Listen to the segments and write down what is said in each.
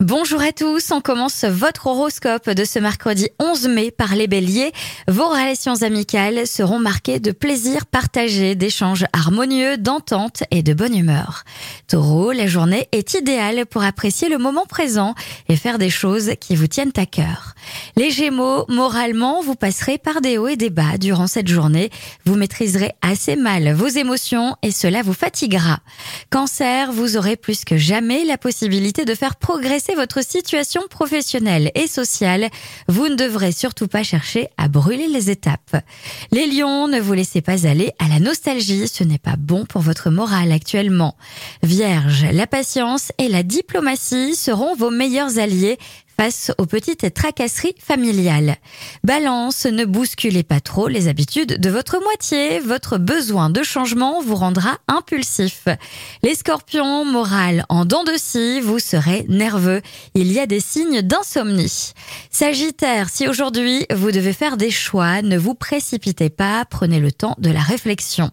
Bonjour à tous, on commence votre horoscope de ce mercredi 11 mai par les béliers. Vos relations amicales seront marquées de plaisir partagé, d'échanges harmonieux, d'entente et de bonne humeur. Taureau, la journée est idéale pour apprécier le moment présent et faire des choses qui vous tiennent à cœur. Les gémeaux, moralement, vous passerez par des hauts et des bas durant cette journée. Vous maîtriserez assez mal vos émotions et cela vous fatiguera. Cancer, vous aurez plus que jamais la possibilité de faire progresser votre situation professionnelle et sociale, vous ne devrez surtout pas chercher à brûler les étapes. Les lions, ne vous laissez pas aller à la nostalgie, ce n'est pas bon pour votre morale actuellement. Vierge, la patience et la diplomatie seront vos meilleurs alliés face aux petites tracasseries familiales. Balance, ne bousculez pas trop les habitudes de votre moitié. Votre besoin de changement vous rendra impulsif. Les scorpions, morale en dents de scie, vous serez nerveux. Il y a des signes d'insomnie. Sagittaire, si aujourd'hui vous devez faire des choix, ne vous précipitez pas, prenez le temps de la réflexion.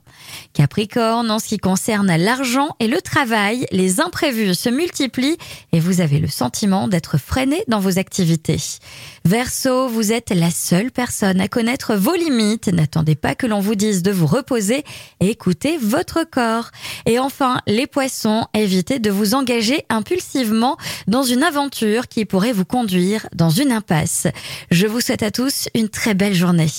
Capricorne, en ce qui concerne l'argent et le travail, les imprévus se multiplient et vous avez le sentiment d'être freiné dans vos activités. Verseau, vous êtes la seule personne à connaître vos limites. N'attendez pas que l'on vous dise de vous reposer et écoutez votre corps. Et enfin, les poissons, évitez de vous engager impulsivement dans une aventure qui pourrait vous conduire dans une impasse. Je vous souhaite à tous une très belle journée.